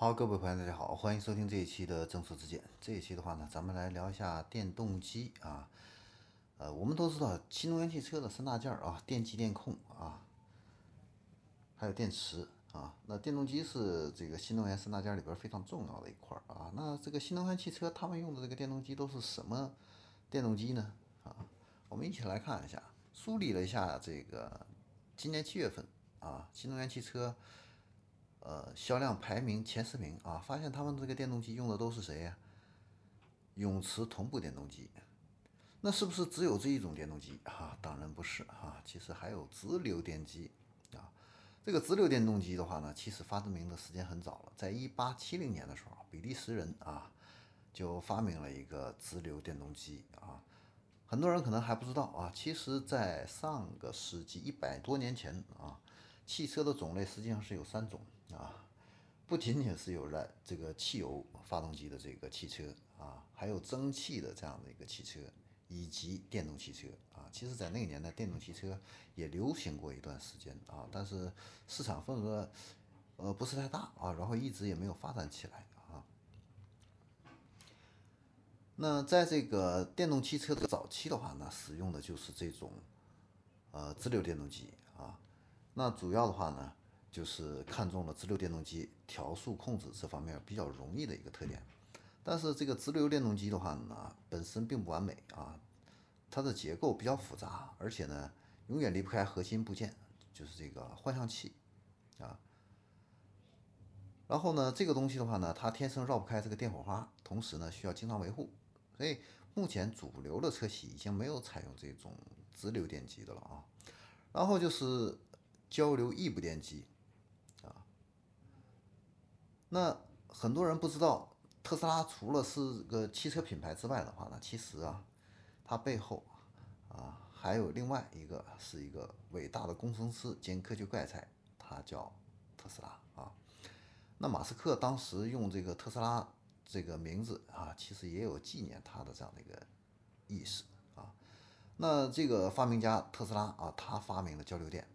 好，各位朋友，大家好，欢迎收听这一期的正说之见。这一期的话呢，咱们来聊一下电动机啊。呃，我们都知道新能源汽车的三大件儿啊，电机、电控啊，还有电池啊。那电动机是这个新能源三大件里边非常重要的一块儿啊。那这个新能源汽车他们用的这个电动机都是什么电动机呢？啊，我们一起来看一下，梳理了一下这个今年七月份啊，新能源汽车。呃，销量排名前十名啊，发现他们这个电动机用的都是谁呀？永磁同步电动机。那是不是只有这一种电动机啊？当然不是啊，其实还有直流电机啊。这个直流电动机的话呢，其实发明的时间很早了，在一八七零年的时候，比利时人啊就发明了一个直流电动机啊。很多人可能还不知道啊，其实，在上个世纪一百多年前啊，汽车的种类实际上是有三种。啊，不仅仅是有燃这个汽油发动机的这个汽车啊，还有蒸汽的这样的一个汽车，以及电动汽车啊。其实，在那个年代，电动汽车也流行过一段时间啊，但是市场份额呃不是太大啊，然后一直也没有发展起来啊。那在这个电动汽车的早期的话呢，使用的就是这种呃直流电动机啊。那主要的话呢。就是看中了直流电动机调速控制这方面比较容易的一个特点，但是这个直流电动机的话呢，本身并不完美啊，它的结构比较复杂，而且呢，永远离不开核心部件，就是这个换向器啊。然后呢，这个东西的话呢，它天生绕不开这个电火花，同时呢，需要经常维护，所以目前主流的车企已经没有采用这种直流电机的了啊。然后就是交流异步电机。那很多人不知道，特斯拉除了是个汽车品牌之外的话呢，其实啊，它背后啊还有另外一个是一个伟大的工程师兼科技怪才，他叫特斯拉啊。那马斯克当时用这个特斯拉这个名字啊，其实也有纪念他的这样的一个意思啊。那这个发明家特斯拉啊，他发明了交流电。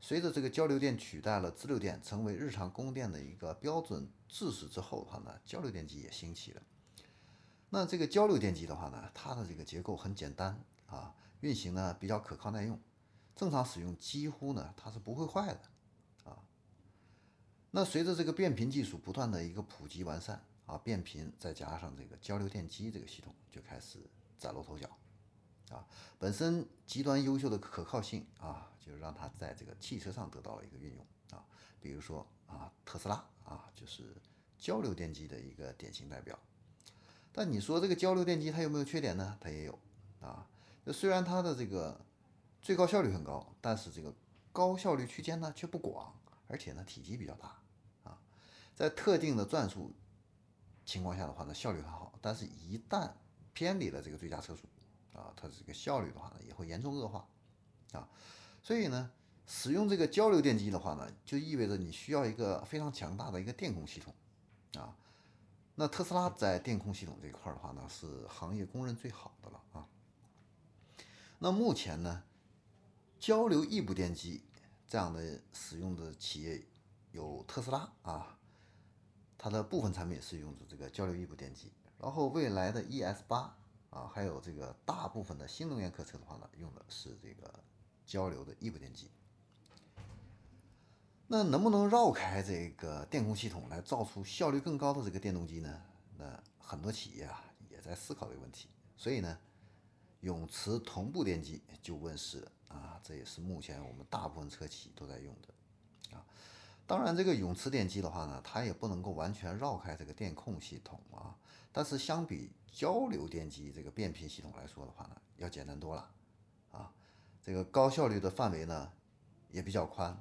随着这个交流电取代了直流电，成为日常供电的一个标准制式之后的话呢，交流电机也兴起了。那这个交流电机的话呢，它的这个结构很简单啊，运行呢比较可靠耐用，正常使用几乎呢它是不会坏的啊。那随着这个变频技术不断的一个普及完善啊，变频再加上这个交流电机这个系统就开始崭露头角啊，本身极端优秀的可靠性啊。就让它在这个汽车上得到了一个运用啊，比如说啊，特斯拉啊，就是交流电机的一个典型代表。但你说这个交流电机它有没有缺点呢？它也有啊。那虽然它的这个最高效率很高，但是这个高效率区间呢却不广，而且呢体积比较大啊。在特定的转速情况下的话呢，效率很好，但是一旦偏离了这个最佳车速啊，它这个效率的话呢也会严重恶化啊。所以呢，使用这个交流电机的话呢，就意味着你需要一个非常强大的一个电控系统，啊，那特斯拉在电控系统这一块的话呢，是行业公认最好的了啊。那目前呢，交流异步电机这样的使用的企业有特斯拉啊，它的部分产品是用的这个交流异步电机，然后未来的 ES 八啊，还有这个大部分的新能源客车的话呢，用的是这个。交流的异步电机，那能不能绕开这个电控系统来造出效率更高的这个电动机呢？那很多企业啊也在思考这个问题，所以呢，永磁同步电机就问世了啊，这也是目前我们大部分车企都在用的啊。当然，这个永磁电机的话呢，它也不能够完全绕开这个电控系统啊，但是相比交流电机这个变频系统来说的话呢，要简单多了啊。这个高效率的范围呢也比较宽，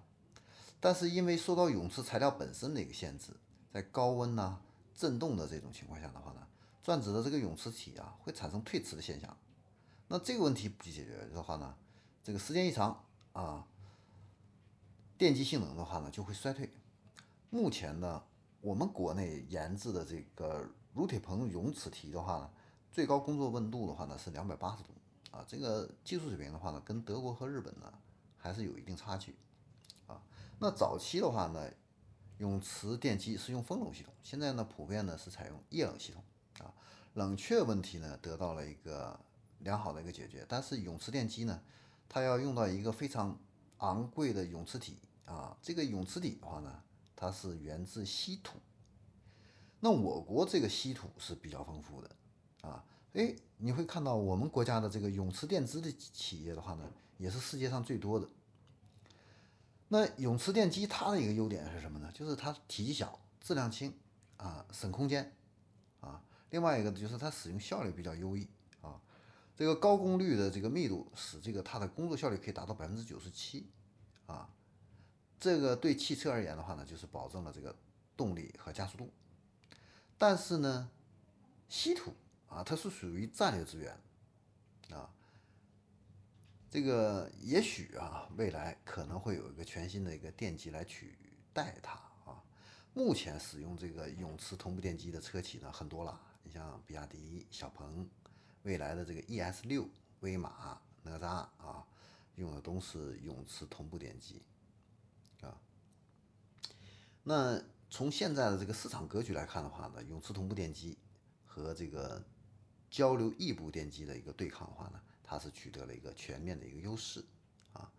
但是因为受到永磁材料本身的一个限制，在高温呐、振动的这种情况下的话呢，转子的这个永磁体啊会产生退磁的现象。那这个问题不解决的话呢，这个时间一长啊，电机性能的话呢就会衰退。目前呢，我们国内研制的这个乳铁硼永磁体的话呢，最高工作温度的话呢是两百八十度。啊，这个技术水平的话呢，跟德国和日本呢还是有一定差距啊。那早期的话呢，永磁电机是用风冷系统，现在呢普遍呢是采用液冷系统啊，冷却问题呢得到了一个良好的一个解决。但是永磁电机呢，它要用到一个非常昂贵的永磁体啊，这个永磁体的话呢，它是源自稀土。那我国这个稀土是比较丰富的啊，哎，你会看到我们国家的这个永磁电资的企业的话呢，也是世界上最多的。那永磁电机它的一个优点是什么呢？就是它体积小、质量轻啊，省空间啊。另外一个就是它使用效率比较优异啊。这个高功率的这个密度使这个它的工作效率可以达到百分之九十七啊。这个对汽车而言的话呢，就是保证了这个动力和加速度。但是呢，稀土啊，它是属于战略资源啊。这个也许啊，未来可能会有一个全新的一个电机来取代它啊。目前使用这个永磁同步电机的车企呢很多了，你像比亚迪、小鹏，未来的这个 ES 六、威马、哪吒啊，用的都是永磁同步电机。那从现在的这个市场格局来看的话呢，永磁同步电机和这个交流异步电机的一个对抗的话呢。它是取得了一个全面的一个优势啊。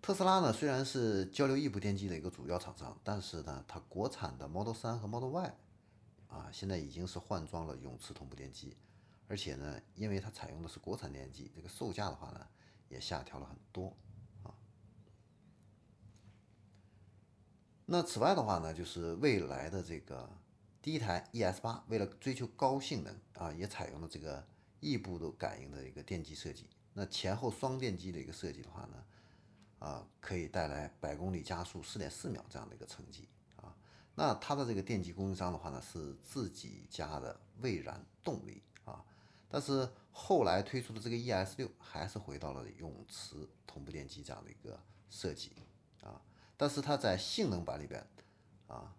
特斯拉呢，虽然是交流异步电机的一个主要厂商，但是呢，它国产的 Model 3和 Model Y 啊，现在已经是换装了永磁同步电机，而且呢，因为它采用的是国产电机，这个售价的话呢，也下调了很多那此外的话呢，就是未来的这个第一台 ES 八，为了追求高性能啊，也采用了这个。异步的感应的一个电机设计，那前后双电机的一个设计的话呢，啊，可以带来百公里加速四点四秒这样的一个成绩啊。那它的这个电机供应商的话呢，是自己家的蔚然动力啊。但是后来推出的这个 ES 六还是回到了永磁同步电机这样的一个设计。但是它在性能版里边啊。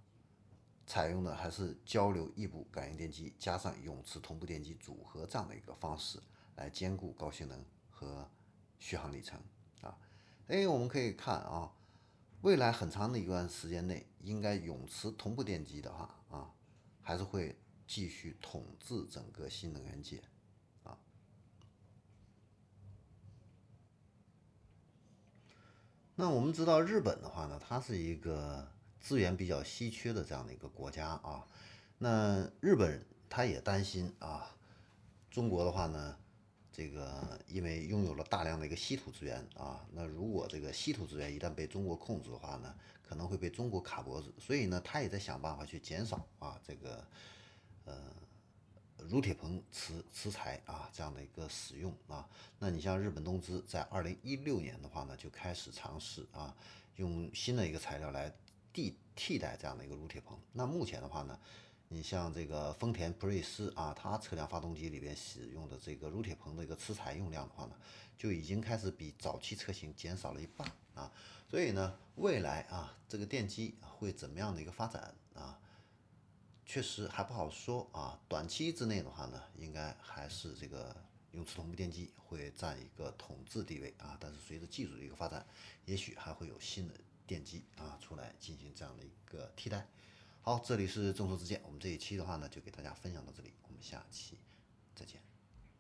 采用的还是交流异步感应电机加上永磁同步电机组合这样的一个方式，来兼顾高性能和续航里程啊。哎，我们可以看啊，未来很长的一段时间内，应该永磁同步电机的话啊，还是会继续统治整个新能源界那我们知道日本的话呢，它是一个。资源比较稀缺的这样的一个国家啊，那日本他也担心啊，中国的话呢，这个因为拥有了大量的一个稀土资源啊，那如果这个稀土资源一旦被中国控制的话呢，可能会被中国卡脖子，所以呢，他也在想办法去减少啊这个呃乳铁硼磁磁材啊这样的一个使用啊。那你像日本东芝在二零一六年的话呢，就开始尝试啊，用新的一个材料来。替替代这样的一个乳铁硼，那目前的话呢，你像这个丰田普锐斯啊，它车辆发动机里边使用的这个乳铁硼的一个磁材用量的话呢，就已经开始比早期车型减少了一半啊。所以呢，未来啊，这个电机会怎么样的一个发展啊，确实还不好说啊。短期之内的话呢，应该还是这个永磁同步电机会占一个统治地位啊。但是随着技术的一个发展，也许还会有新的。电机啊，出来进行这样的一个替代。好，这里是众说之见，我们这一期的话呢，就给大家分享到这里，我们下期再见。